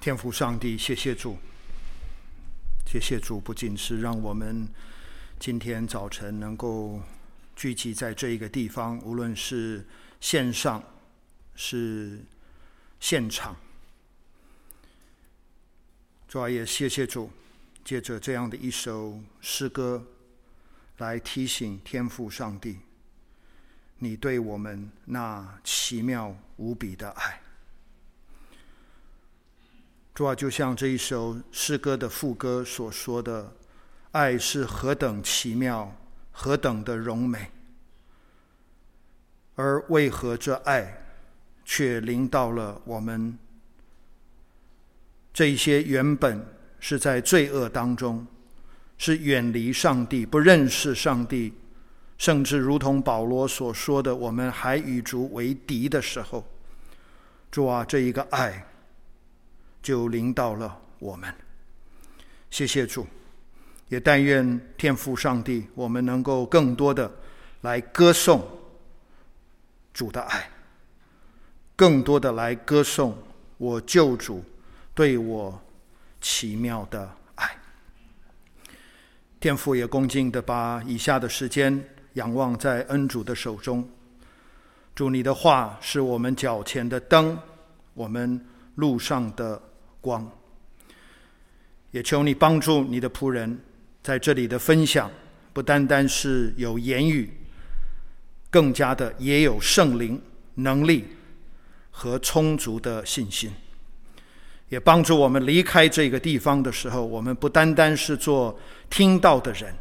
天父上帝，谢谢主，谢谢主，不仅是让我们今天早晨能够聚集在这一个地方，无论是线上是现场，主啊，也谢谢主，借着这样的一首诗歌来提醒天父上帝，你对我们那奇妙无比的爱。主啊，就像这一首诗歌的副歌所说的，爱是何等奇妙，何等的荣美，而为何这爱却临到了我们这一些原本是在罪恶当中，是远离上帝、不认识上帝，甚至如同保罗所说的，我们还与主为敌的时候，主啊，这一个爱。就临到了我们，谢谢主，也但愿天父上帝，我们能够更多的来歌颂主的爱，更多的来歌颂我救主对我奇妙的爱。天父也恭敬的把以下的时间仰望在恩主的手中，主你的话是我们脚前的灯，我们路上的光，也求你帮助你的仆人在这里的分享，不单单是有言语，更加的也有圣灵能力和充足的信心，也帮助我们离开这个地方的时候，我们不单单是做听到的人，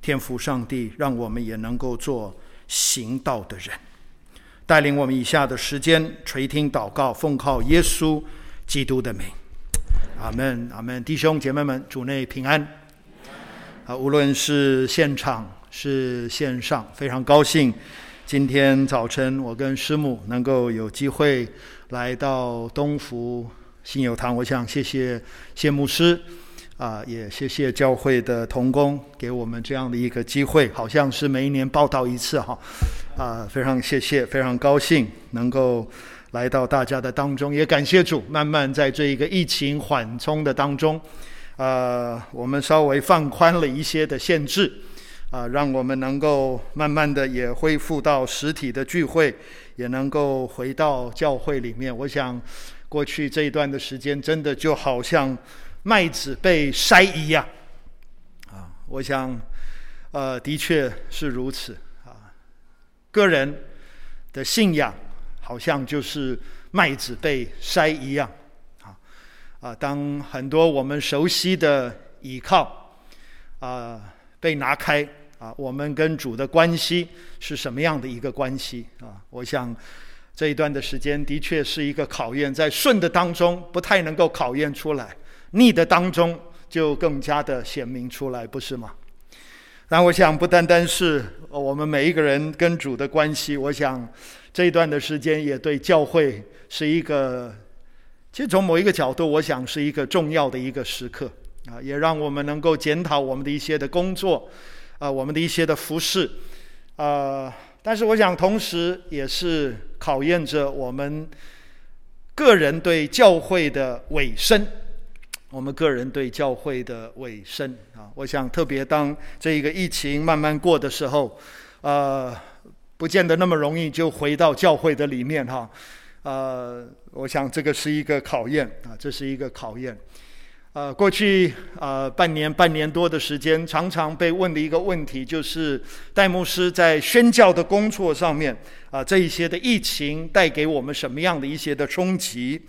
天父上帝让我们也能够做行道的人，带领我们以下的时间垂听祷告，奉靠耶稣基督的名，阿门，阿门，弟兄姐妹们，主内平安。啊，无论是现场是线上，非常高兴，今天早晨我跟师母能够有机会来到东福信友堂。我想谢谢谢牧师，啊，也谢谢教会的同工给我们这样的一个机会，好像是每一年报道一次哈，啊，非常谢谢，非常高兴能够。来到大家的当中，也感谢主，慢慢在这一个疫情缓冲的当中，呃，我们稍微放宽了一些的限制，啊、让我们能够慢慢的也恢复到实体的聚会，也能够回到教会里面。我想，过去这一段的时间，真的就好像麦子被筛一样，啊，我想，呃，的确是如此啊，个人的信仰。好像就是麦子被筛一样，啊啊！当很多我们熟悉的倚靠啊被拿开啊，我们跟主的关系是什么样的一个关系啊？我想这一段的时间的确是一个考验，在顺的当中不太能够考验出来，逆的当中就更加的显明出来，不是吗？但我想不单单是我们每一个人跟主的关系，我想。这一段的时间也对教会是一个，其实从某一个角度，我想是一个重要的一个时刻啊，也让我们能够检讨我们的一些的工作，啊，我们的一些的服饰，啊，但是我想同时也是考验着我们个人对教会的委身，我们个人对教会的委身啊，我想特别当这一个疫情慢慢过的时候，呃。不见得那么容易就回到教会的里面哈，呃，我想这个是一个考验啊，这是一个考验。呃，过去呃半年半年多的时间，常常被问的一个问题就是，戴牧师在宣教的工作上面啊，这一些的疫情带给我们什么样的一些的冲击？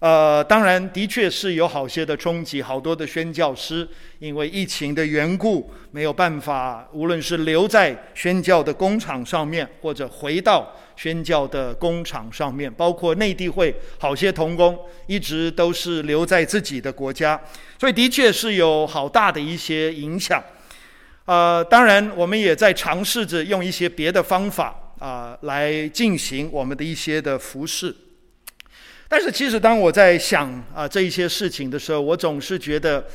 呃，当然，的确是有好些的冲击，好多的宣教师因为疫情的缘故，没有办法，无论是留在宣教的工厂上面，或者回到宣教的工厂上面，包括内地会好些童工，一直都是留在自己的国家，所以的确是有好大的一些影响。呃，当然，我们也在尝试着用一些别的方法啊，来进行我们的一些的服饰。但是，其实当我在想啊这一些事情的时候，我总是觉得，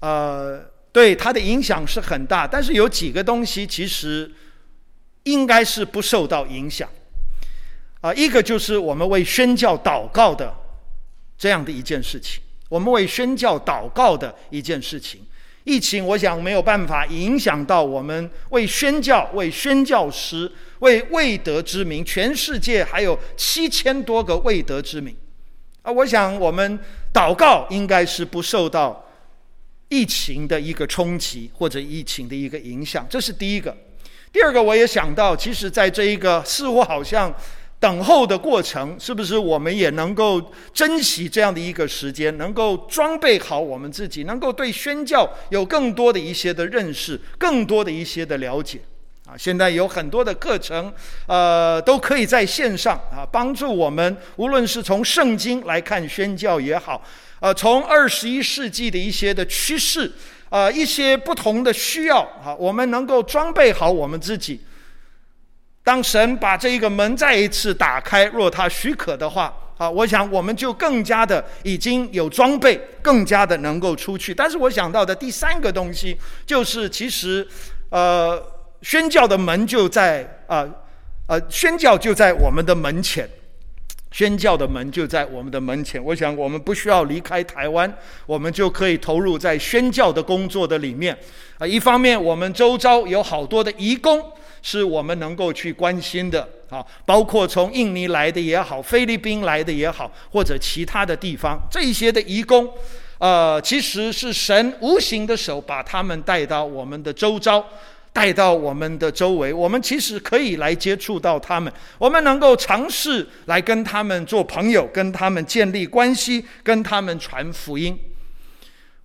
呃，对它的影响是很大。但是有几个东西其实应该是不受到影响。啊，一个就是我们为宣教祷告的这样的一件事情。我们为宣教祷告的一件事情。疫情，我想没有办法影响到我们为宣教、为宣教师、为未得之民。全世界还有七千多个未得之民啊！我想我们祷告应该是不受到疫情的一个冲击或者疫情的一个影响，这是第一个。第二个，我也想到，其实在这一个似乎好像。等候的过程，是不是我们也能够珍惜这样的一个时间，能够装备好我们自己，能够对宣教有更多的一些的认识，更多的一些的了解啊？现在有很多的课程，呃，都可以在线上啊，帮助我们，无论是从圣经来看宣教也好，呃，从二十一世纪的一些的趋势，呃，一些不同的需要啊，我们能够装备好我们自己。当神把这一个门再一次打开，若他许可的话，啊，我想我们就更加的已经有装备，更加的能够出去。但是我想到的第三个东西，就是其实，呃，宣教的门就在啊，呃，宣教就在我们的门前，宣教的门就在我们的门前。我想我们不需要离开台湾，我们就可以投入在宣教的工作的里面。啊，一方面我们周遭有好多的移工。是我们能够去关心的啊，包括从印尼来的也好，菲律宾来的也好，或者其他的地方，这些的移工，呃，其实是神无形的手把他们带到我们的周遭，带到我们的周围，我们其实可以来接触到他们，我们能够尝试来跟他们做朋友，跟他们建立关系，跟他们传福音。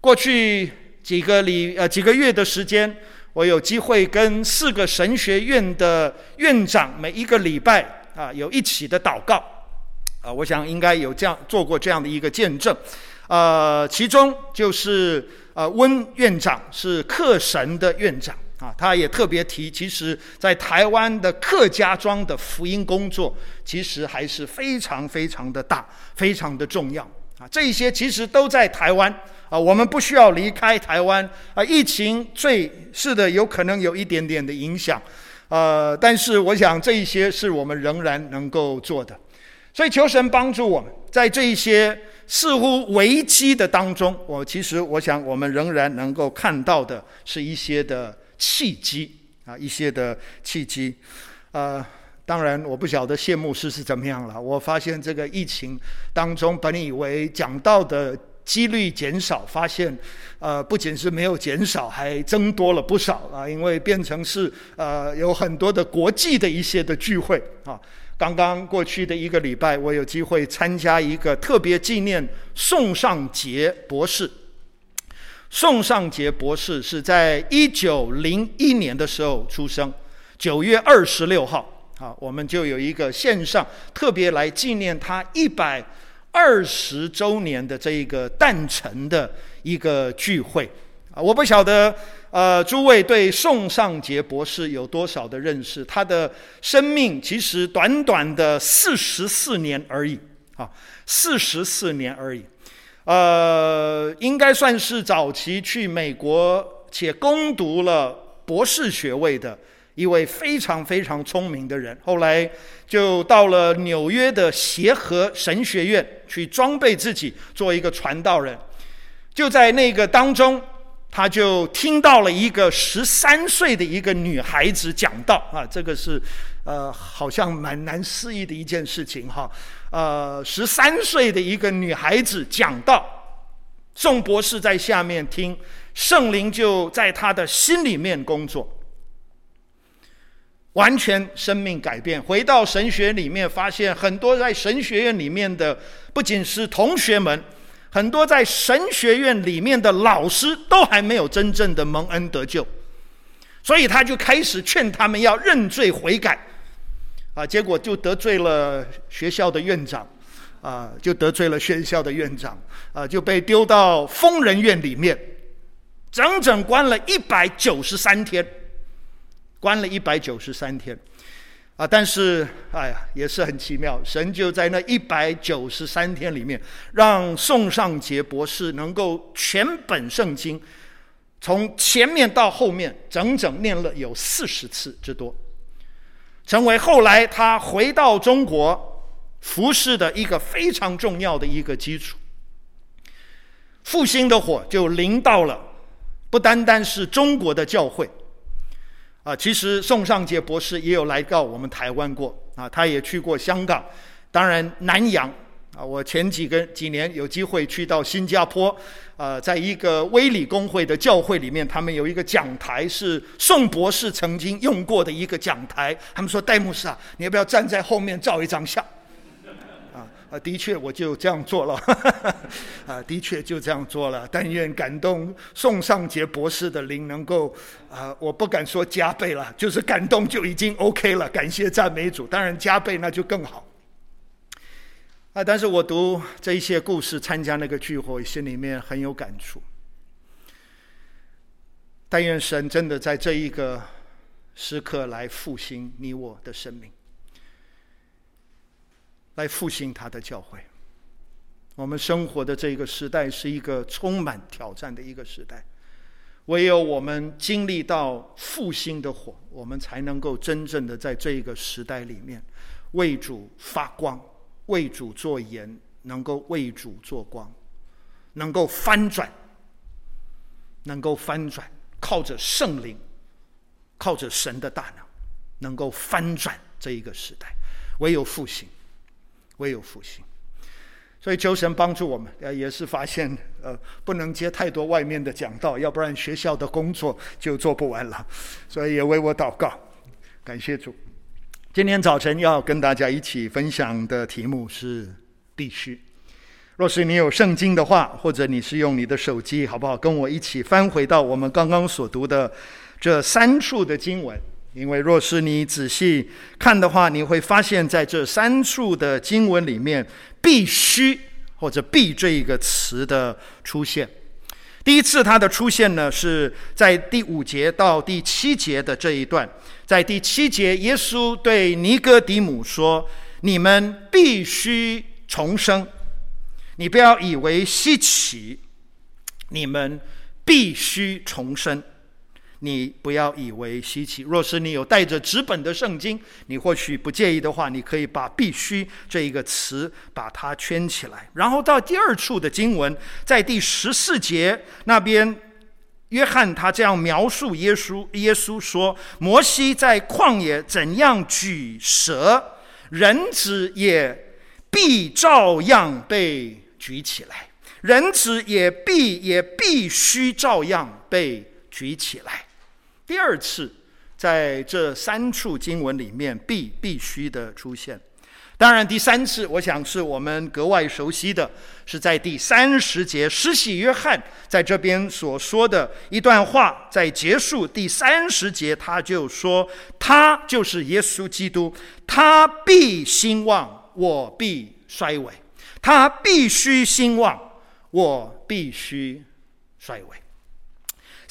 过去几个礼呃几个月的时间。我有机会跟四个神学院的院长每一个礼拜啊有一起的祷告，啊，我想应该有这样做过这样的一个见证，呃，其中就是呃温院长是克神的院长啊，他也特别提，其实在台湾的客家庄的福音工作，其实还是非常非常的大，非常的重要啊，这一些其实都在台湾。啊，我们不需要离开台湾啊！疫情最是的，有可能有一点点的影响，呃，但是我想这一些是我们仍然能够做的，所以求神帮助我们，在这一些似乎危机的当中，我其实我想我们仍然能够看到的是一些的契机啊，一些的契机。呃，当然我不晓得谢牧师是怎么样了。我发现这个疫情当中，本以为讲到的。几率减少，发现，呃，不仅是没有减少，还增多了不少啊！因为变成是呃有很多的国际的一些的聚会啊。刚刚过去的一个礼拜，我有机会参加一个特别纪念宋尚杰博士。宋尚节博士是在一九零一年的时候出生，九月二十六号啊，我们就有一个线上特别来纪念他一百。二十周年的这一个诞辰的一个聚会啊，我不晓得呃，诸位对宋尚节博士有多少的认识？他的生命其实短短的四十四年而已啊，四十四年而已，呃，应该算是早期去美国且攻读了博士学位的。一位非常非常聪明的人，后来就到了纽约的协和神学院去装备自己，做一个传道人。就在那个当中，他就听到了一个十三岁的一个女孩子讲道啊，这个是呃，好像蛮难思议的一件事情哈。呃，十三岁的一个女孩子讲道，宋博士在下面听，圣灵就在他的心里面工作。完全生命改变，回到神学里面，发现很多在神学院里面的，不仅是同学们，很多在神学院里面的老师都还没有真正的蒙恩得救，所以他就开始劝他们要认罪悔改，啊，结果就得罪了学校的院长，啊，就得罪了学校的院长，啊，就被丢到疯人院里面，整整关了一百九十三天。关了一百九十三天，啊！但是，哎呀，也是很奇妙，神就在那一百九十三天里面，让宋尚杰博士能够全本圣经，从前面到后面，整整念了有四十次之多，成为后来他回到中国服侍的一个非常重要的一个基础。复兴的火就临到了，不单单是中国的教会。啊，其实宋尚杰博士也有来到我们台湾过啊，他也去过香港，当然南洋啊，我前几个几年有机会去到新加坡，呃，在一个威理公会的教会里面，他们有一个讲台是宋博士曾经用过的一个讲台，他们说戴牧师啊，你要不要站在后面照一张相？啊，的确，我就这样做了。啊，的确就这样做了。但愿感动宋尚杰博士的灵能够，啊，我不敢说加倍了，就是感动就已经 OK 了。感谢赞美主，当然加倍那就更好。啊，但是我读这一些故事，参加那个聚会，心里面很有感触。但愿神真的在这一个时刻来复兴你我的生命。来复兴他的教会。我们生活的这个时代是一个充满挑战的一个时代，唯有我们经历到复兴的火，我们才能够真正的在这一个时代里面为主发光，为主做盐，能够为主做光，能够翻转，能够翻转，靠着圣灵，靠着神的大能，能够翻转这一个时代，唯有复兴。唯有复兴，所以求神帮助我们。呃，也是发现，呃，不能接太多外面的讲道，要不然学校的工作就做不完了。所以也为我祷告，感谢主。今天早晨要跟大家一起分享的题目是“必须”。若是你有圣经的话，或者你是用你的手机，好不好？跟我一起翻回到我们刚刚所读的这三处的经文。因为若是你仔细看的话，你会发现在这三处的经文里面，“必须”或者“必”这一个词的出现。第一次它的出现呢，是在第五节到第七节的这一段。在第七节，耶稣对尼哥底母说：“你们必须重生，你不要以为稀奇，你们必须重生。”你不要以为稀奇。若是你有带着纸本的圣经，你或许不介意的话，你可以把“必须”这一个词把它圈起来。然后到第二处的经文，在第十四节那边，约翰他这样描述耶稣：耶稣说，摩西在旷野怎样举蛇，人子也必照样被举起来，人子也必也必须照样被举起来。第二次，在这三处经文里面，必必须的出现。当然，第三次，我想是我们格外熟悉的，是在第三十节，施洗约翰在这边所说的一段话，在结束第三十节，他就说：“他就是耶稣基督，他必兴旺，我必衰微；他必须兴旺，我必须衰微。”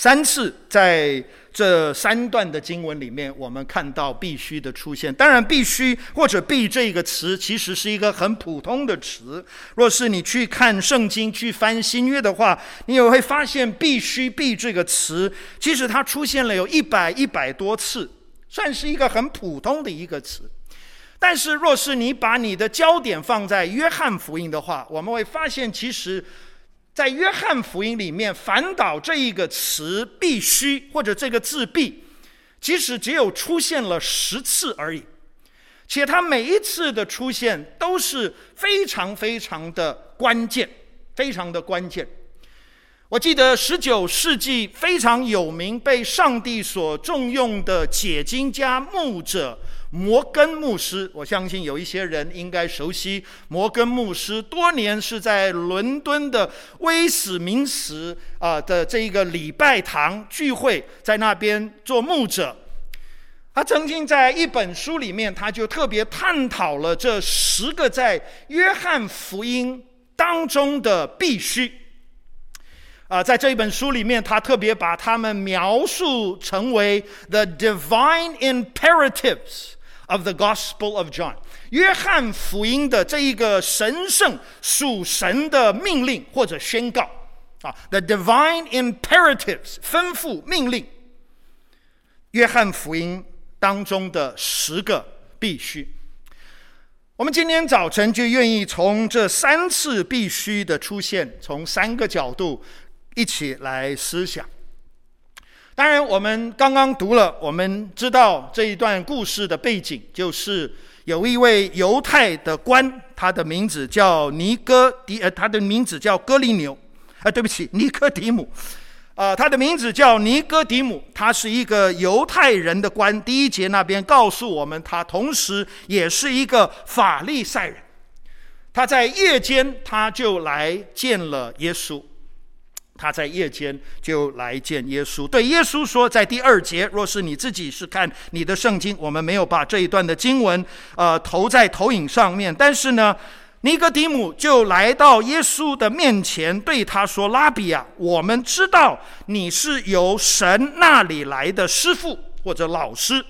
三次在。这三段的经文里面，我们看到“必须”的出现。当然，“必须”或者“必”这个词，其实是一个很普通的词。若是你去看圣经、去翻新约的话，你也会发现“必须”“必”这个词，其实它出现了有一百一百多次，算是一个很普通的一个词。但是，若是你把你的焦点放在约翰福音的话，我们会发现，其实。在约翰福音里面，反倒这一个词“必须”或者这个字“必”，即使只有出现了十次而已，且它每一次的出现都是非常非常的关键，非常的关键。我记得十九世纪非常有名、被上帝所重用的解经家牧者。摩根牧师，我相信有一些人应该熟悉摩根牧师。多年是在伦敦的威斯敏斯啊的这一个礼拜堂聚会，在那边做牧者。他曾经在一本书里面，他就特别探讨了这十个在约翰福音当中的必须。啊，在这一本书里面，他特别把他们描述成为 the divine imperatives。Of the Gospel of John，约翰福音的这一个神圣属神的命令或者宣告啊，the divine imperatives 吩咐命令，约翰福音当中的十个必须。我们今天早晨就愿意从这三次必须的出现，从三个角度一起来思想。当然，我们刚刚读了，我们知道这一段故事的背景，就是有一位犹太的官，他的名字叫尼哥迪，呃，他的名字叫哥利牛，啊，对不起，尼哥底母，啊，他的名字叫尼哥底母，他是一个犹太人的官。第一节那边告诉我们，他同时也是一个法利赛人。他在夜间，他就来见了耶稣。他在夜间就来见耶稣，对耶稣说，在第二节，若是你自己是看你的圣经，我们没有把这一段的经文，呃，投在投影上面。但是呢，尼哥底母就来到耶稣的面前，对他说：“拉比啊，我们知道你是由神那里来的师傅或者老师，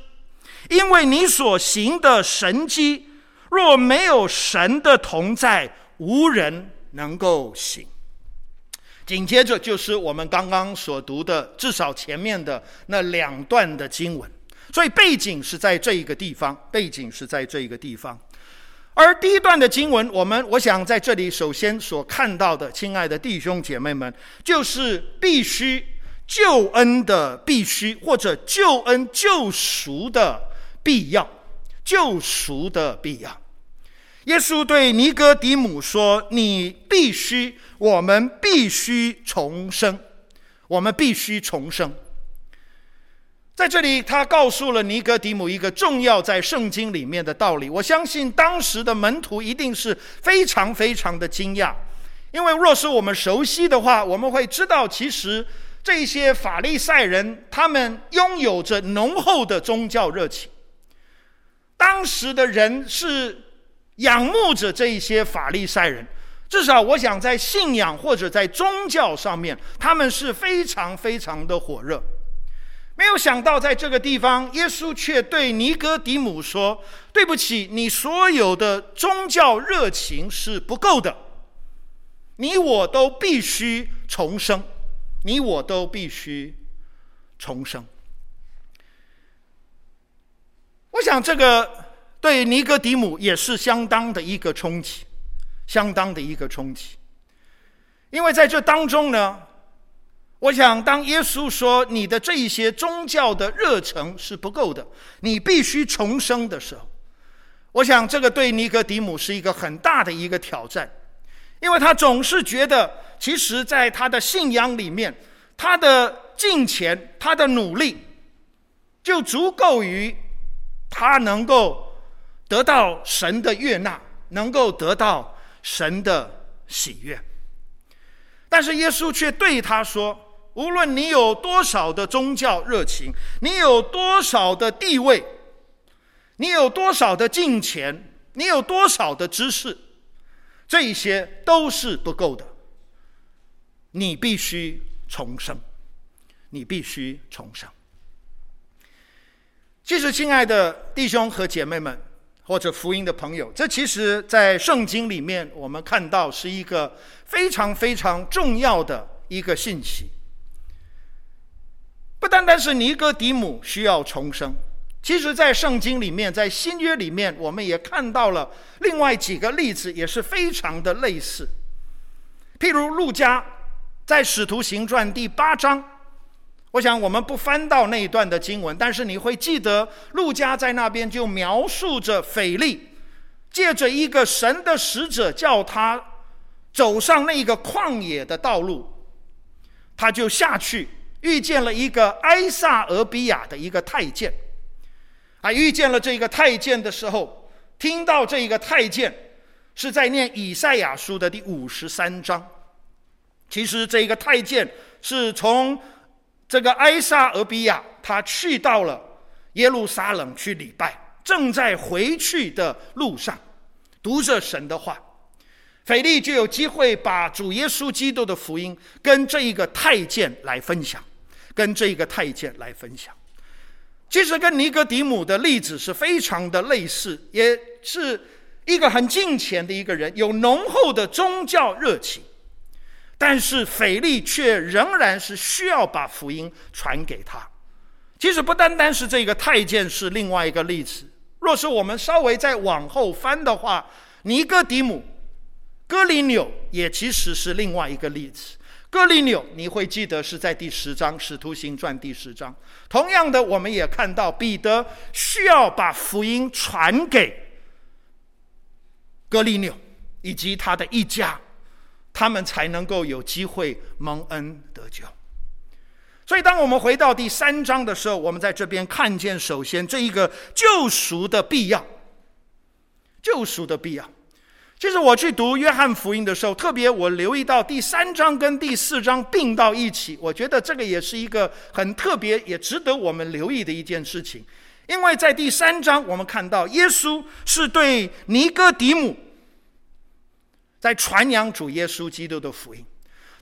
因为你所行的神迹，若没有神的同在，无人能够行。”紧接着就是我们刚刚所读的，至少前面的那两段的经文，所以背景是在这一个地方，背景是在这一个地方。而第一段的经文，我们我想在这里首先所看到的，亲爱的弟兄姐妹们，就是必须救恩的必须，或者救恩救赎的必要，救赎的必要。耶稣对尼哥底母说：“你必须，我们必须重生，我们必须重生。”在这里，他告诉了尼哥底母一个重要在圣经里面的道理。我相信当时的门徒一定是非常非常的惊讶，因为若是我们熟悉的话，我们会知道，其实这些法利赛人他们拥有着浓厚的宗教热情。当时的人是。仰慕着这一些法利赛人，至少我想在信仰或者在宗教上面，他们是非常非常的火热。没有想到在这个地方，耶稣却对尼哥底母说：“对不起，你所有的宗教热情是不够的，你我都必须重生，你我都必须重生。”我想这个。对尼哥底母也是相当的一个冲击，相当的一个冲击，因为在这当中呢，我想当耶稣说你的这一些宗教的热忱是不够的，你必须重生的时候，我想这个对尼哥底母是一个很大的一个挑战，因为他总是觉得，其实在他的信仰里面，他的金钱、他的努力，就足够于他能够。得到神的悦纳，能够得到神的喜悦，但是耶稣却对他说：“无论你有多少的宗教热情，你有多少的地位，你有多少的金钱，你有多少的知识，这些都是不够的。你必须重生，你必须重生。其实，亲爱的弟兄和姐妹们。”或者福音的朋友，这其实，在圣经里面，我们看到是一个非常非常重要的一个信息。不单单是尼哥底母需要重生，其实，在圣经里面，在新约里面，我们也看到了另外几个例子，也是非常的类似。譬如路加在使徒行传第八章。我想我们不翻到那一段的经文，但是你会记得，路加在那边就描述着腓利，借着一个神的使者叫他走上那个旷野的道路，他就下去遇见了一个埃撒俄比亚的一个太监，啊，遇见了这个太监的时候，听到这个太监是在念以赛亚书的第五十三章，其实这个太监是从。这个埃撒俄比亚，他去到了耶路撒冷去礼拜，正在回去的路上，读着神的话，腓力就有机会把主耶稣基督的福音跟这一个太监来分享，跟这一个太监来分享。其实跟尼哥底母的例子是非常的类似，也是一个很敬虔的一个人，有浓厚的宗教热情。但是腓力却仍然是需要把福音传给他。其实不单单是这个太监是另外一个例子，若是我们稍微再往后翻的话，尼哥底母、哥里纽也其实是另外一个例子。哥里纽，你会记得是在第十章《使徒行传》第十章。同样的，我们也看到彼得需要把福音传给哥里纽以及他的一家，他们才能够有机会蒙恩得救。所以，当我们回到第三章的时候，我们在这边看见，首先这一个救赎的必要，救赎的必要。其实我去读约翰福音的时候，特别我留意到第三章跟第四章并到一起，我觉得这个也是一个很特别，也值得我们留意的一件事情。因为在第三章，我们看到耶稣是对尼哥底母在传扬主耶稣基督的福音；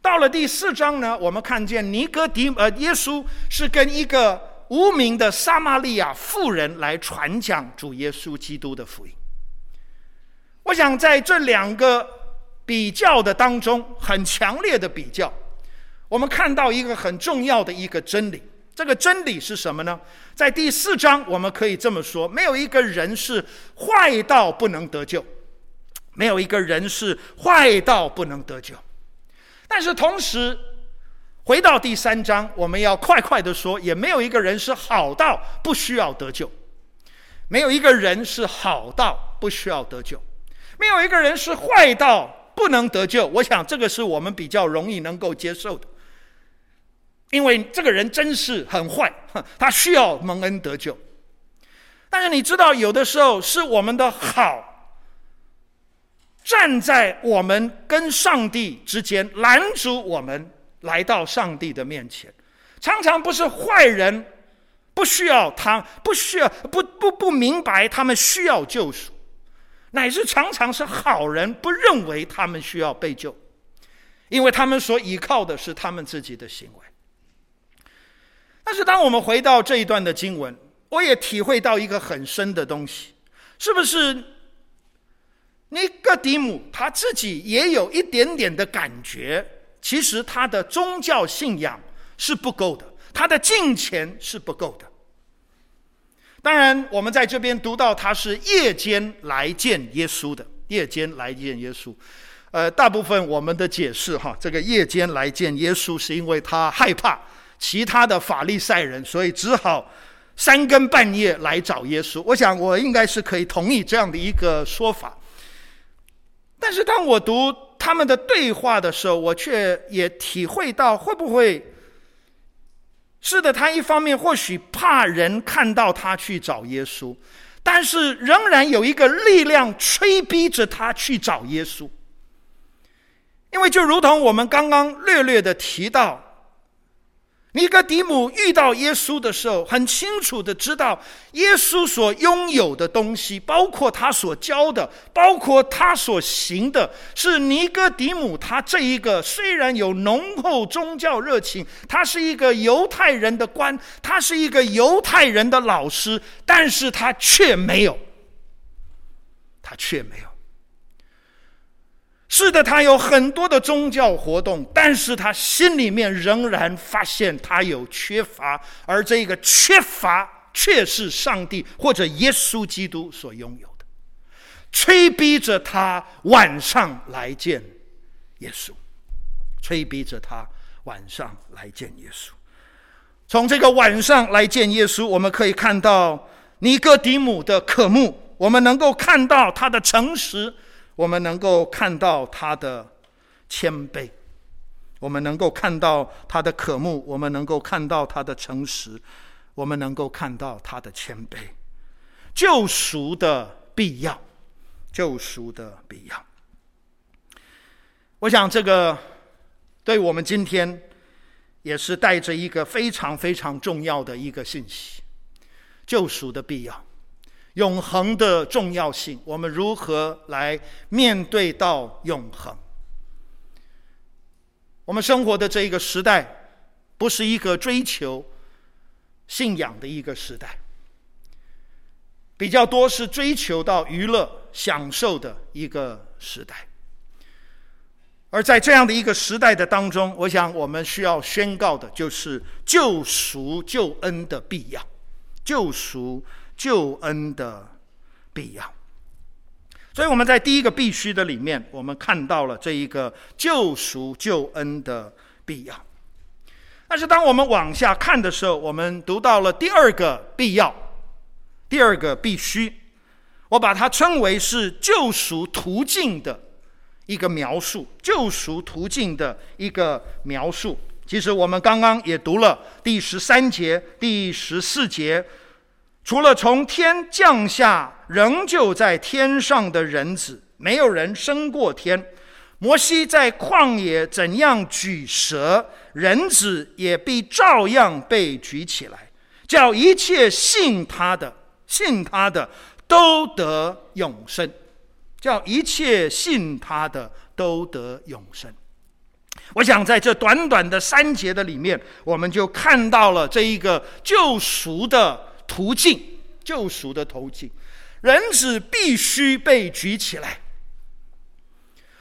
到了第四章呢，我们看见尼哥底呃耶稣是跟一个无名的撒玛利亚妇人来传讲主耶稣基督的福音。我想在这两个比较的当中，很强烈的比较，我们看到一个很重要的一个真理。这个真理是什么呢？在第四章，我们可以这么说：没有一个人是坏到不能得救，没有一个人是坏到不能得救。但是同时，回到第三章，我们要快快的说，也没有一个人是好到不需要得救，没有一个人是好到不需要得救。没有一个人是坏到不能得救，我想这个是我们比较容易能够接受的，因为这个人真是很坏，他需要蒙恩得救。但是你知道，有的时候是我们的好站在我们跟上帝之间，拦阻我们来到上帝的面前。常常不是坏人不需要他，不需要不不不明白他们需要救赎。乃是常常是好人不认为他们需要被救，因为他们所依靠的是他们自己的行为。但是当我们回到这一段的经文，我也体会到一个很深的东西，是不是？尼哥底母他自己也有一点点的感觉，其实他的宗教信仰是不够的，他的敬虔是不够的。当然，我们在这边读到他是夜间来见耶稣的，夜间来见耶稣。呃，大部分我们的解释哈，这个夜间来见耶稣是因为他害怕其他的法利赛人，所以只好三更半夜来找耶稣。我想我应该是可以同意这样的一个说法。但是当我读他们的对话的时候，我却也体会到会不会。是的，他一方面或许怕人看到他去找耶稣，但是仍然有一个力量催逼着他去找耶稣。因为就如同我们刚刚略略的提到。尼哥迪姆遇到耶稣的时候，很清楚的知道耶稣所拥有的东西，包括他所教的，包括他所行的，是尼哥迪姆他这一个虽然有浓厚宗教热情，他是一个犹太人的官，他是一个犹太人的老师，但是他却没有，他却没有。是的，他有很多的宗教活动，但是他心里面仍然发现他有缺乏，而这个缺乏却是上帝或者耶稣基督所拥有的，催逼着他晚上来见耶稣，催逼着他晚上来见耶稣。从这个晚上来见耶稣，我们可以看到尼哥底母的渴慕，我们能够看到他的诚实。我们能够看到他的谦卑，我们能够看到他的渴慕，我们能够看到他的诚实，我们能够看到他的谦卑，救赎的必要，救赎的必要。我想这个对我们今天也是带着一个非常非常重要的一个信息：救赎的必要。永恒的重要性，我们如何来面对到永恒？我们生活的这一个时代，不是一个追求信仰的一个时代，比较多是追求到娱乐、享受的一个时代。而在这样的一个时代的当中，我想我们需要宣告的就是救赎、救恩的必要，救赎。救恩的必要。所以我们在第一个必须的里面，我们看到了这一个救赎救恩的必要。但是当我们往下看的时候，我们读到了第二个必要，第二个必须，我把它称为是救赎途径的一个描述，救赎途径的一个描述。其实我们刚刚也读了第十三节、第十四节。除了从天降下仍旧在天上的人子，没有人升过天。摩西在旷野怎样举蛇，人子也必照样被举起来，叫一切信他的、信他的都得永生。叫一切信他的都得永生。我想在这短短的三节的里面，我们就看到了这一个救赎的。途径，救赎的途径，人子必须被举起来。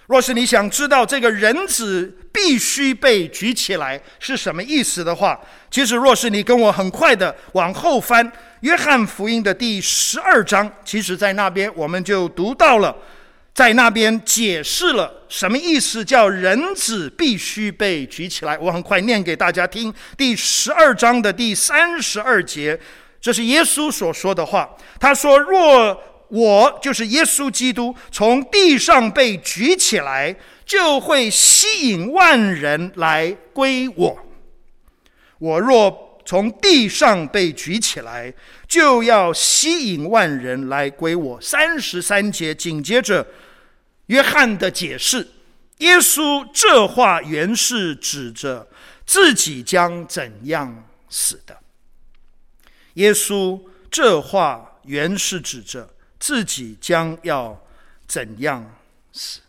若是你想知道这个人子必须被举起来是什么意思的话，其实若是你跟我很快的往后翻《约翰福音》的第十二章，其实在那边我们就读到了，在那边解释了什么意思，叫人子必须被举起来。我很快念给大家听，第十二章的第三十二节。这是耶稣所说的话。他说：“若我就是耶稣基督从地上被举起来，就会吸引万人来归我。我若从地上被举起来，就要吸引万人来归我。”三十三节紧接着约翰的解释，耶稣这话原是指着自己将怎样死的。耶稣这话原是指着自己将要怎样死，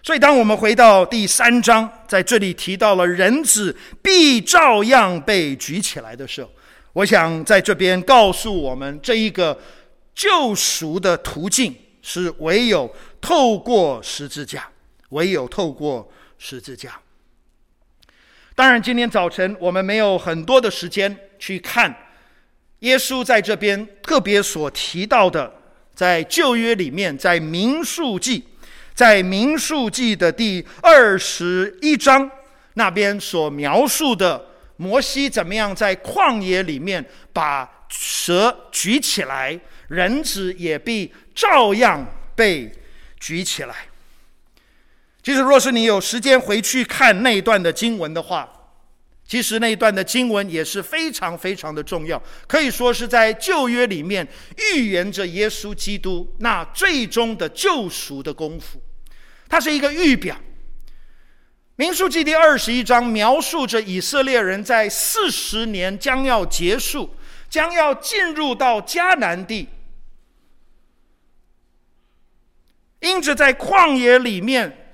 所以当我们回到第三章，在这里提到了人子必照样被举起来的时候，我想在这边告诉我们，这一个救赎的途径是唯有透过十字架，唯有透过十字架。当然，今天早晨我们没有很多的时间去看。耶稣在这边特别所提到的，在旧约里面，在民数记，在民数记的第二十一章那边所描述的摩西怎么样在旷野里面把蛇举起来，人子也必照样被举起来。其实，若是你有时间回去看那一段的经文的话，其实那一段的经文也是非常非常的重要，可以说是在旧约里面预言着耶稣基督那最终的救赎的功夫。它是一个预表。民数记第二十一章描述着以色列人在四十年将要结束，将要进入到迦南地，因着在旷野里面。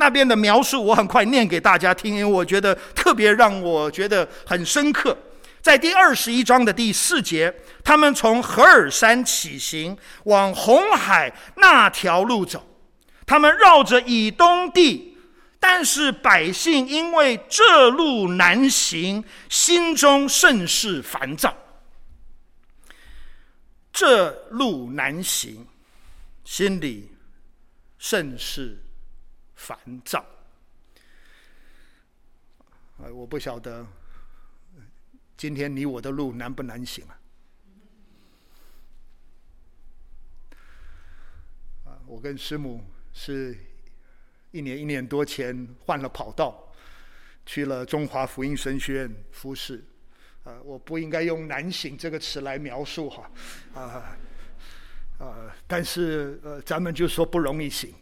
那边的描述，我很快念给大家听，因为我觉得特别让我觉得很深刻。在第二十一章的第四节，他们从何尔山起行，往红海那条路走。他们绕着以东地，但是百姓因为这路难行，心中甚是烦躁。这路难行，心里甚是。烦躁，哎，我不晓得今天你我的路难不难行啊？啊，我跟师母是一年一年多前换了跑道，去了中华福音神学院服侍。啊，我不应该用“难行”这个词来描述哈，啊啊，但是呃，咱们就说不容易行。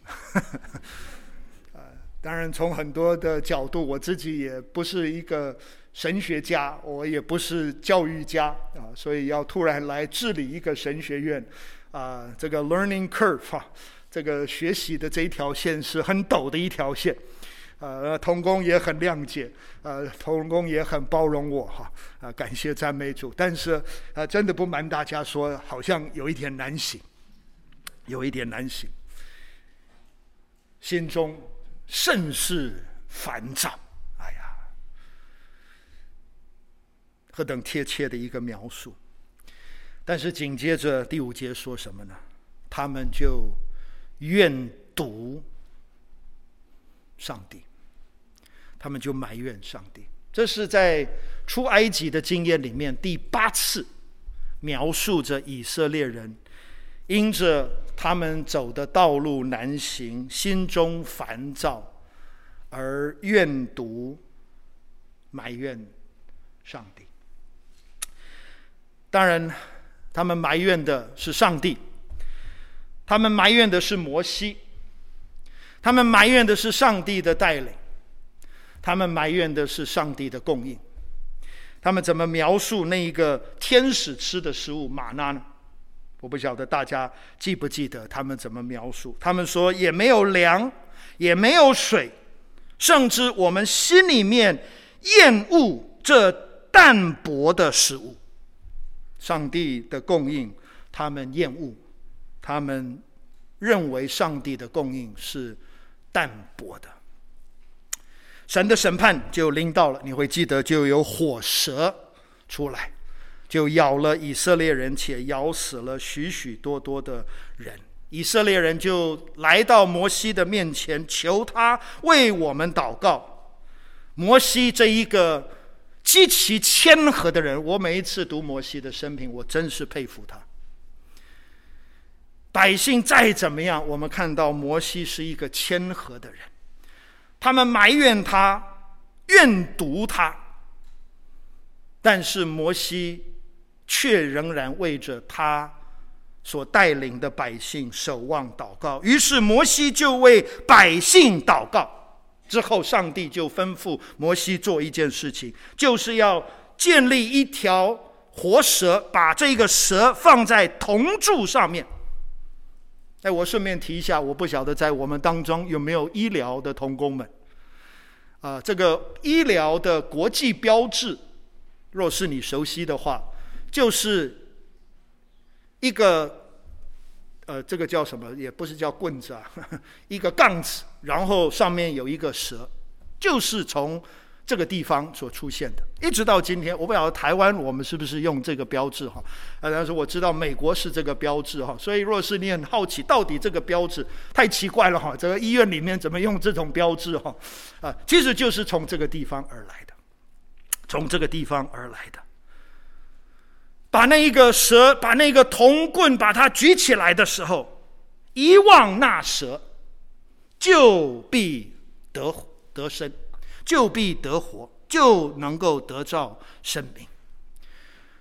当然，从很多的角度，我自己也不是一个神学家，我也不是教育家啊，所以要突然来治理一个神学院，啊，这个 learning curve 哈，这个学习的这一条线是很陡的一条线，呃，童工也很谅解，呃，童工也很包容我哈，啊，感谢赞美主，但是啊，真的不瞒大家说，好像有一点难行，有一点难行，心中。甚是烦躁，哎呀，何等贴切的一个描述！但是紧接着第五节说什么呢？他们就怨毒上帝，他们就埋怨上帝。这是在出埃及的经验里面第八次描述着以色列人因着他们走的道路难行，心中烦躁而怨毒埋怨上帝。当然，他们埋怨的是上帝，他们埋怨的是摩西，他们埋怨的是上帝的带领。他们埋怨的是上帝的供应，他们怎么描述那一个天使吃的食物玛纳呢？我不晓得大家记不记得他们怎么描述？他们说也没有粮，也没有水，甚至我们心里面厌恶这淡薄的食物。上帝的供应，他们厌恶，他们认为上帝的供应是淡薄的。神的审判就临到了，你会记得，就有火蛇出来，就咬了以色列人，且咬死了许许多多的人。以色列人就来到摩西的面前，求他为我们祷告。摩西这一个极其谦和的人，我每一次读摩西的生平，我真是佩服他。百姓再怎么样，我们看到摩西是一个谦和的人。他们埋怨他，怨毒他，但是摩西却仍然为着他所带领的百姓守望祷告。于是摩西就为百姓祷告。之后，上帝就吩咐摩西做一件事情，就是要建立一条活蛇，把这个蛇放在铜柱上面。哎，我顺便提一下，我不晓得在我们当中有没有医疗的同工们。啊、这个医疗的国际标志，若是你熟悉的话，就是一个呃，这个叫什么？也不是叫棍子啊，一个杠子，然后上面有一个蛇，就是从。这个地方所出现的，一直到今天，我不晓得台湾我们是不是用这个标志哈？啊，但是我知道美国是这个标志哈。所以，若是你很好奇，到底这个标志太奇怪了哈，这个医院里面怎么用这种标志哈？啊，其实就是从这个地方而来的，从这个地方而来的。把那一个蛇，把那个铜棍，把它举起来的时候，一望那蛇，就必得得生。就必得活，就能够得到生命。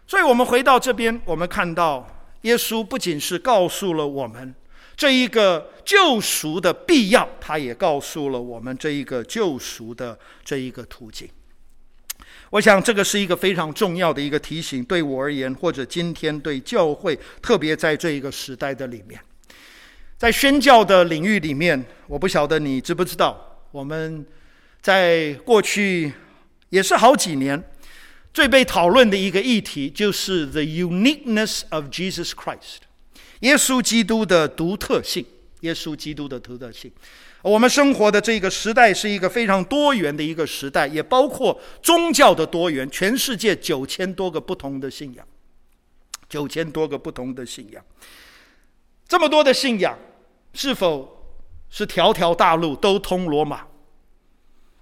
所以，我们回到这边，我们看到耶稣不仅是告诉了我们这一个救赎的必要，他也告诉了我们这一个救赎的这一个途径。我想，这个是一个非常重要的一个提醒，对我而言，或者今天对教会，特别在这一个时代的里面，在宣教的领域里面，我不晓得你知不知道，我们。在过去也是好几年，最被讨论的一个议题就是 the uniqueness of Jesus Christ，耶稣基督的独特性。耶稣基督的独特性。我们生活的这个时代是一个非常多元的一个时代，也包括宗教的多元。全世界九千多个不同的信仰，九千多个不同的信仰。这么多的信仰，是否是条条大路都通罗马？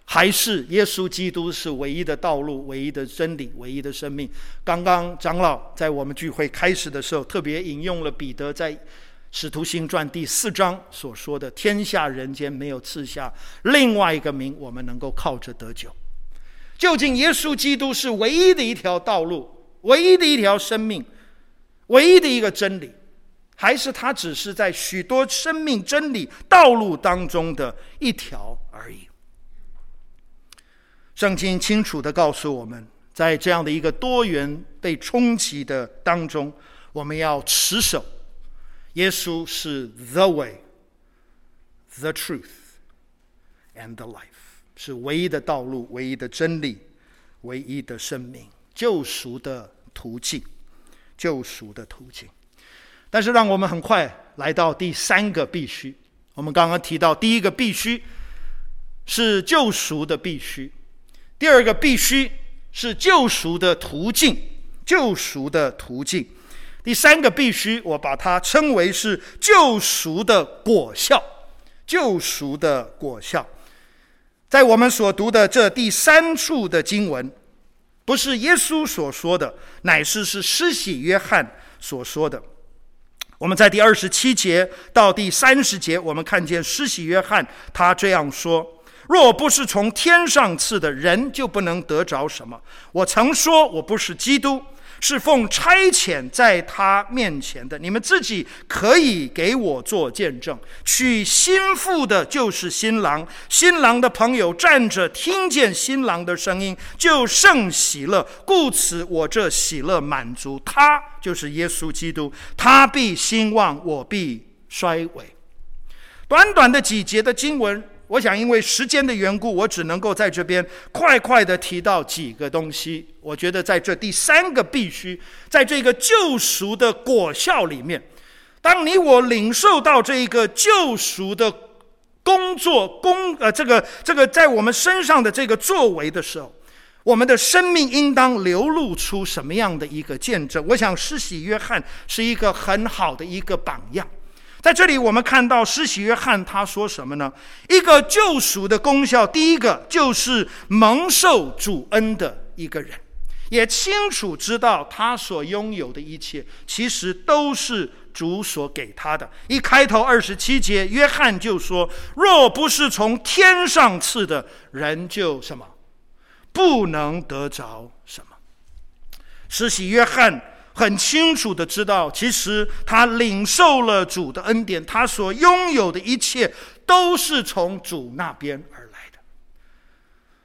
还是耶稣基督是唯一的道路、唯一的真理、唯一的生命。刚刚长老在我们聚会开始的时候，特别引用了彼得在《使徒行传》第四章所说的：“天下人间没有赐下另外一个名，我们能够靠着得救。”究竟耶稣基督是唯一的一条道路、唯一的一条生命、唯一的一个真理，还是他只是在许多生命真理道路当中的一条而已？圣经清楚地告诉我们，在这样的一个多元被冲击的当中，我们要持守耶稣是 the way, the truth and the life，是唯一的道路、唯一的真理、唯一的生命、救赎的途径、救赎的途径。但是，让我们很快来到第三个必须。我们刚刚提到第一个必须是救赎的必须。第二个必须是救赎的途径，救赎的途径。第三个必须，我把它称为是救赎的果效。救赎的果效，在我们所读的这第三处的经文，不是耶稣所说的，乃是是施洗约翰所说的。我们在第二十七节到第三十节，我们看见施洗约翰他这样说：“若不是从天上赐的，人就不能得着什么。我曾说我不是基督。”是奉差遣在他面前的，你们自己可以给我做见证。娶新妇的就是新郎，新郎的朋友站着，听见新郎的声音，就胜喜乐。故此，我这喜乐满足。他就是耶稣基督，他必兴旺，我必衰微。短短的几节的经文。我想，因为时间的缘故，我只能够在这边快快的提到几个东西。我觉得在这第三个必须，在这个救赎的果效里面，当你我领受到这一个救赎的工作工呃这个这个在我们身上的这个作为的时候，我们的生命应当流露出什么样的一个见证？我想，施洗约翰是一个很好的一个榜样。在这里，我们看到施洗约翰他说什么呢？一个救赎的功效，第一个就是蒙受主恩的一个人，也清楚知道他所拥有的一切，其实都是主所给他的。一开头二十七节，约翰就说：“若不是从天上赐的，人就什么，不能得着什么。”施洗约翰。很清楚的知道，其实他领受了主的恩典，他所拥有的一切都是从主那边而来的。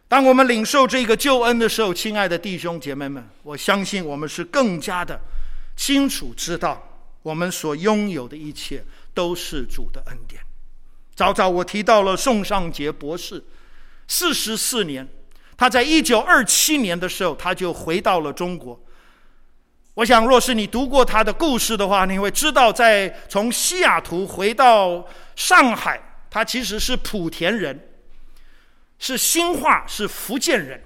当我们领受这个救恩的时候，亲爱的弟兄姐妹们，我相信我们是更加的清楚知道，我们所拥有的一切都是主的恩典。早早我提到了宋尚节博士，四十四年，他在一九二七年的时候，他就回到了中国。我想，若是你读过他的故事的话，你会知道，在从西雅图回到上海，他其实是莆田人，是兴化，是福建人。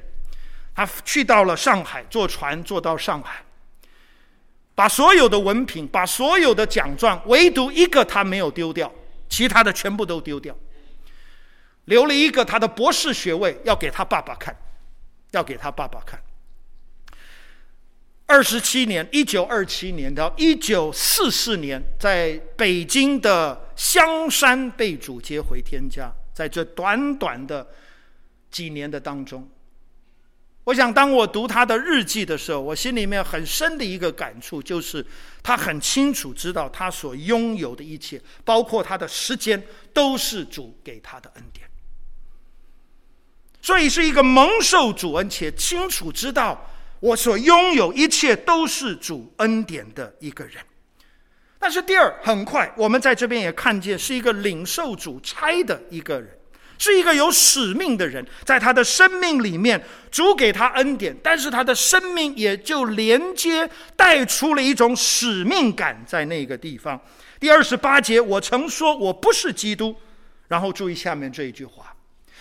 他去到了上海，坐船坐到上海，把所有的文凭，把所有的奖状，唯独一个他没有丢掉，其他的全部都丢掉，留了一个他的博士学位，要给他爸爸看，要给他爸爸看。二十七年，一九二七年到一九四四年，在北京的香山被主接回天家。在这短短的几年的当中，我想，当我读他的日记的时候，我心里面很深的一个感触，就是他很清楚知道他所拥有的一切，包括他的时间，都是主给他的恩典。所以，是一个蒙受主恩且清楚知道。我所拥有一切都是主恩典的一个人，但是第二，很快我们在这边也看见是一个领受主差的一个人，是一个有使命的人，在他的生命里面，主给他恩典，但是他的生命也就连接带出了一种使命感在那个地方。第二十八节，我曾说我不是基督，然后注意下面这一句话，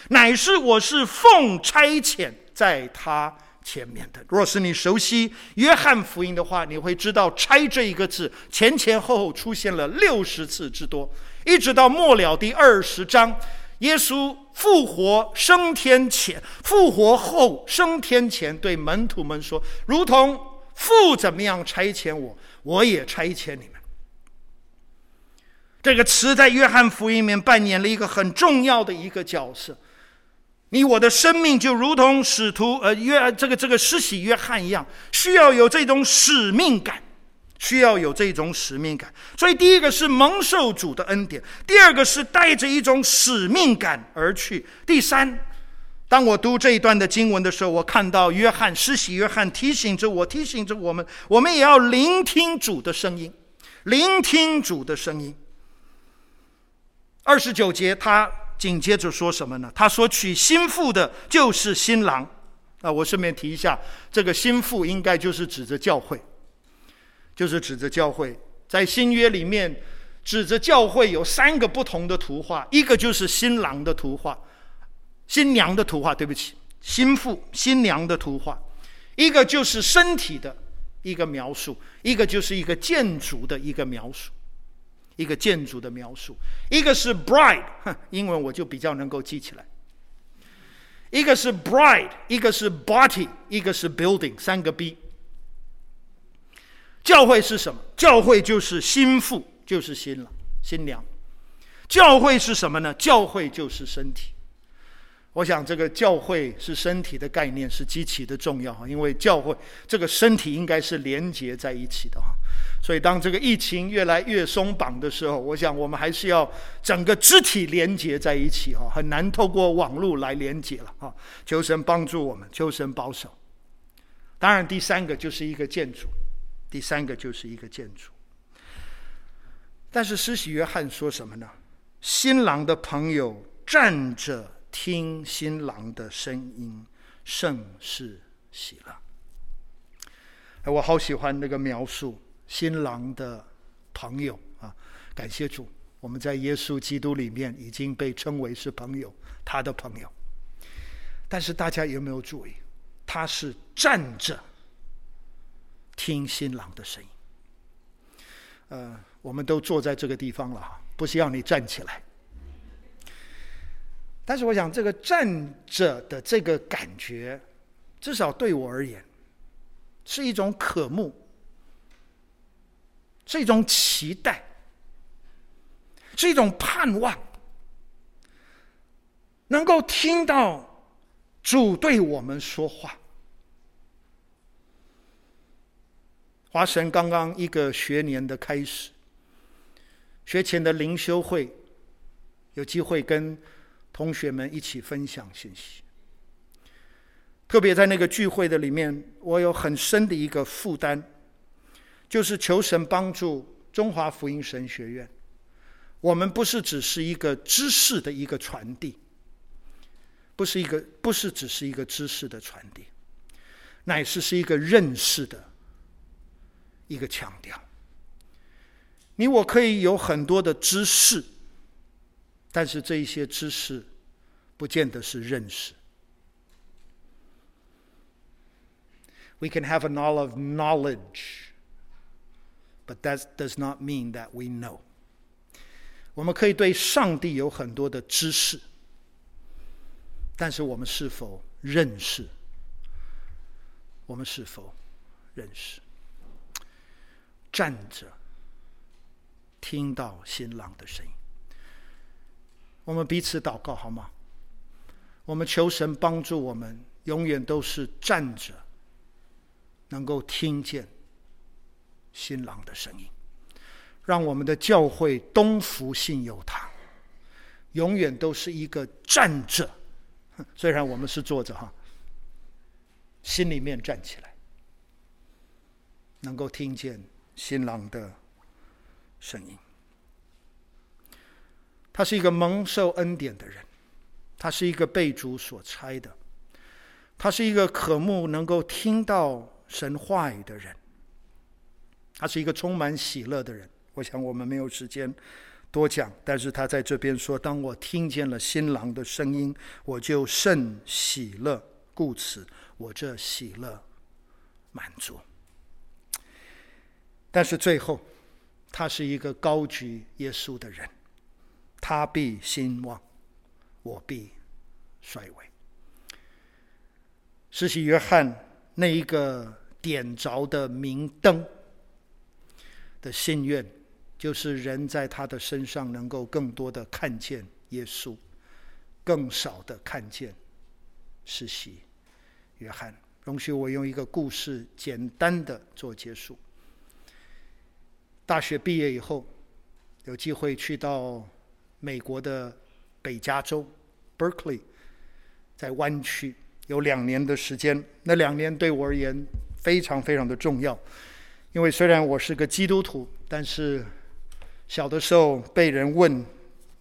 乃是我是奉差遣在他。前面的，若是你熟悉约翰福音的话，你会知道“拆”这一个字前前后后出现了六十次之多，一直到末了第二十章，耶稣复活升天前，复活后升天前，对门徒们说：“如同父怎么样差遣我，我也差遣你们。”这个词在约翰福音里面扮演了一个很重要的一个角色。你我的生命就如同使徒呃约这个这个施洗约翰一样，需要有这种使命感，需要有这种使命感。所以第一个是蒙受主的恩典，第二个是带着一种使命感而去。第三，当我读这一段的经文的时候，我看到约翰施洗约翰提醒着我，提醒着我们，我们也要聆听主的声音，聆听主的声音。二十九节他。紧接着说什么呢？他说：“娶新妇的就是新郎。”啊，我顺便提一下，这个新妇应该就是指着教会，就是指着教会。在新约里面，指着教会有三个不同的图画：一个就是新郎的图画，新娘的图画，对不起，新妇新娘的图画；一个就是身体的一个描述，一个就是一个建筑的一个描述，一个建筑的描述，一个是 bride，英文我就比较能够记起来。一个是 bride，一个是 body，一个是 building，三个 B。教会是什么？教会就是心腹，就是新了、新娘。教会是什么呢？教会就是身体。我想这个教会是身体的概念是极其的重要哈，因为教会这个身体应该是连接在一起的哈。所以当这个疫情越来越松绑的时候，我想我们还是要整个肢体连接在一起哈，很难透过网络来连接了哈。求神帮助我们，求神保守。当然，第三个就是一个建筑，第三个就是一个建筑。但是施洗约翰说什么呢？新郎的朋友站着。听新郎的声音，甚是喜乐。哎，我好喜欢那个描述新郎的朋友啊！感谢主，我们在耶稣基督里面已经被称为是朋友，他的朋友。但是大家有没有注意，他是站着听新郎的声音。呃，我们都坐在这个地方了哈，不需要你站起来。但是我想，这个站着的这个感觉，至少对我而言，是一种渴慕，是一种期待，是一种盼望，能够听到主对我们说话。华神刚刚一个学年的开始，学前的灵修会，有机会跟。同学们一起分享信息，特别在那个聚会的里面，我有很深的一个负担，就是求神帮助中华福音神学院。我们不是只是一个知识的一个传递，不是一个，不是只是一个知识的传递，乃是是一个认识的一个强调。你我可以有很多的知识。但是这一些知识，不见得是认识。We can have a lot of knowledge, but that does not mean that we know. 我们可以对上帝有很多的知识，但是我们是否认识？我们是否认识？站着，听到新郎的声音。我们彼此祷告好吗？我们求神帮助我们，永远都是站着，能够听见新郎的声音，让我们的教会东福信友堂永远都是一个站着，虽然我们是坐着哈，心里面站起来，能够听见新郎的声音。他是一个蒙受恩典的人，他是一个被主所差的，他是一个渴慕能够听到神话语的人，他是一个充满喜乐的人。我想我们没有时间多讲，但是他在这边说：“当我听见了新郎的声音，我就甚喜乐，故此我这喜乐满足。”但是最后，他是一个高举耶稣的人。他必兴旺，我必衰微。施洗约翰那一个点着的明灯的心愿，就是人在他的身上能够更多的看见耶稣，更少的看见施洗约翰。容许我用一个故事简单的做结束。大学毕业以后，有机会去到。美国的北加州，Berkeley，在湾区有两年的时间。那两年对我而言非常非常的重要，因为虽然我是个基督徒，但是小的时候被人问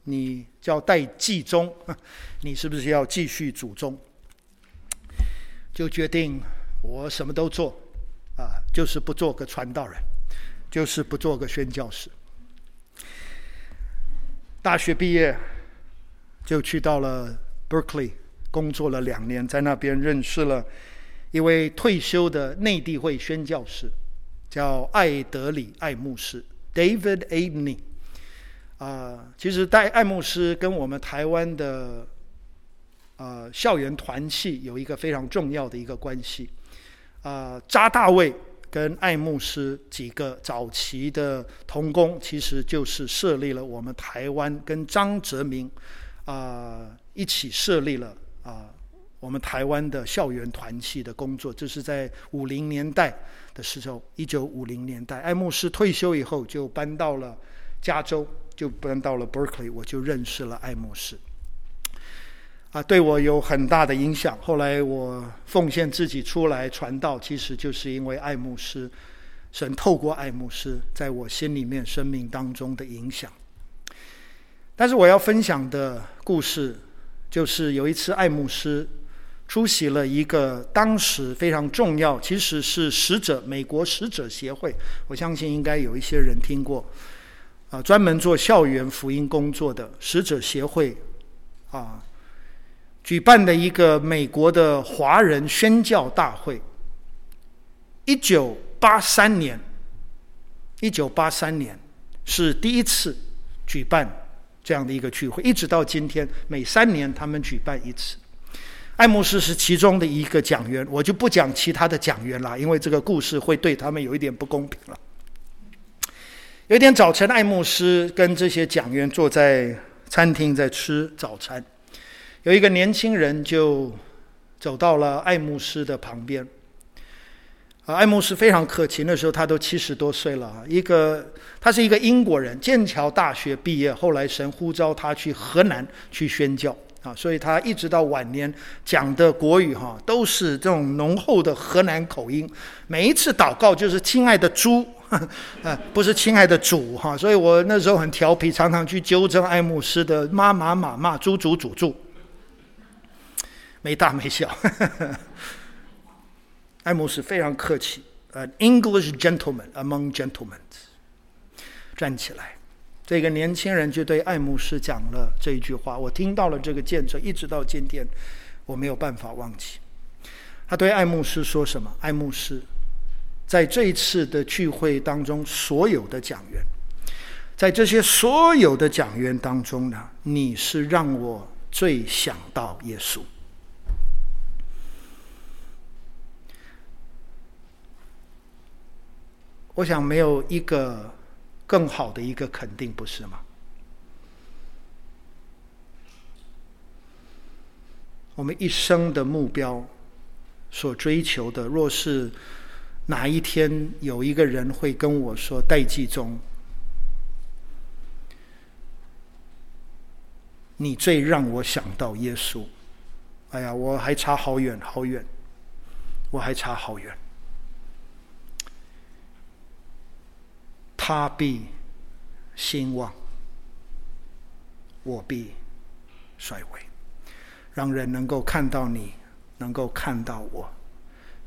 你叫戴继宗，你是不是要继续祖宗？就决定我什么都做，啊，就是不做个传道人，就是不做个宣教士。大学毕业，就去到了 Berkeley 工作了两年，在那边认识了一位退休的内地会宣教士叫艾德里·艾牧师 （David Abney）。啊，其实戴艾牧师跟我们台湾的呃校园团契有一个非常重要的一个关系。啊，扎大卫跟艾牧师几个早期的同工，其实就是设立了我们台湾跟张泽明啊一起设立了啊我们台湾的校园团契的工作。这是在五零年代的时候，一九五零年代，艾牧师退休以后就搬到了加州。就搬到了 Berkeley，我就认识了艾牧师，啊，对我有很大的影响。后来我奉献自己出来传道，其实就是因为艾牧师，神透过艾牧师在我心里面、生命当中的影响。但是我要分享的故事，就是有一次艾牧师出席了一个当时非常重要，其实是使者美国使者协会，我相信应该有一些人听过。啊，专门做校园福音工作的使者协会，啊，举办的一个美国的华人宣教大会。一九八三年，一九八三年是第一次举办这样的一个聚会，一直到今天，每三年他们举办一次。艾慕斯是其中的一个讲员，我就不讲其他的讲员了，因为这个故事会对他们有一点不公平了。有一天早晨，艾慕斯跟这些讲员坐在餐厅在吃早餐，有一个年轻人就走到了艾慕斯的旁边。啊，艾牧师非常客气，那时候他都七十多岁了。一个，他是一个英国人，剑桥大学毕业，后来神呼召他去河南去宣教啊，所以他一直到晚年讲的国语哈都是这种浓厚的河南口音。每一次祷告就是“亲爱的猪”。呃，不是亲爱的主哈，所以我那时候很调皮，常常去纠正爱慕斯的妈妈妈妈猪主主主，没大没小。艾牧师非常客气，An English gentleman among gentlemen。站起来，这个年轻人就对艾牧师讲了这一句话，我听到了这个见证，一直到今天我没有办法忘记。他对艾牧师说什么？艾牧师。在这一次的聚会当中，所有的讲员，在这些所有的讲员当中呢，你是让我最想到耶稣。我想没有一个更好的一个肯定，不是吗？我们一生的目标，所追求的，若是。哪一天有一个人会跟我说：“戴季中，你最让我想到耶稣。”哎呀，我还差好远好远，我还差好远。他必兴旺，我必衰微，让人能够看到你，能够看到我。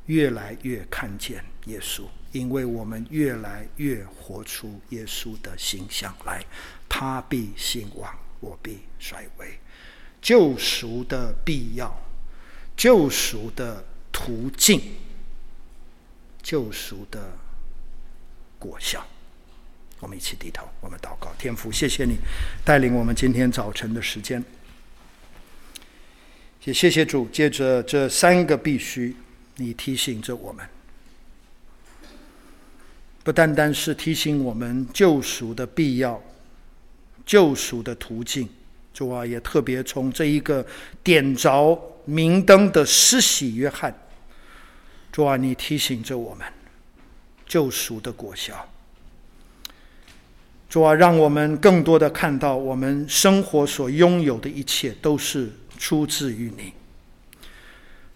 越来越看见耶稣，因为我们越来越活出耶稣的形象来。他必兴旺，我必衰微。救赎的必要，救赎的途径，救赎的果效。我们一起低头，我们祷告。天父，谢谢你带领我们今天早晨的时间。也谢谢主，借着这三个必须。你提醒着我们，不单单是提醒我们救赎的必要、救赎的途径，主啊，也特别从这一个点着明灯的施洗约翰，主啊，你提醒着我们救赎的果效，主啊，让我们更多的看到我们生活所拥有的一切都是出自于你。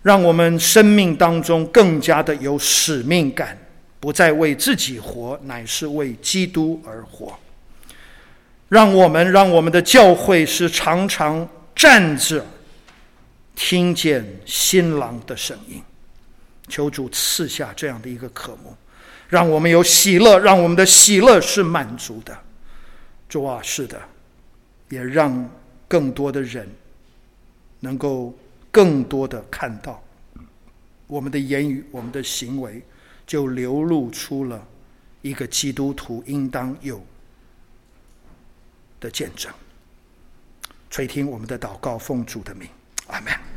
让我们生命当中更加的有使命感，不再为自己活，乃是为基督而活。让我们让我们的教会是常常站着，听见新郎的声音。求主赐下这样的一个渴慕，让我们有喜乐，让我们的喜乐是满足的。主啊，是的，也让更多的人能够。更多的看到，我们的言语、我们的行为，就流露出了一个基督徒应当有的见证。垂听我们的祷告，奉主的名，阿门。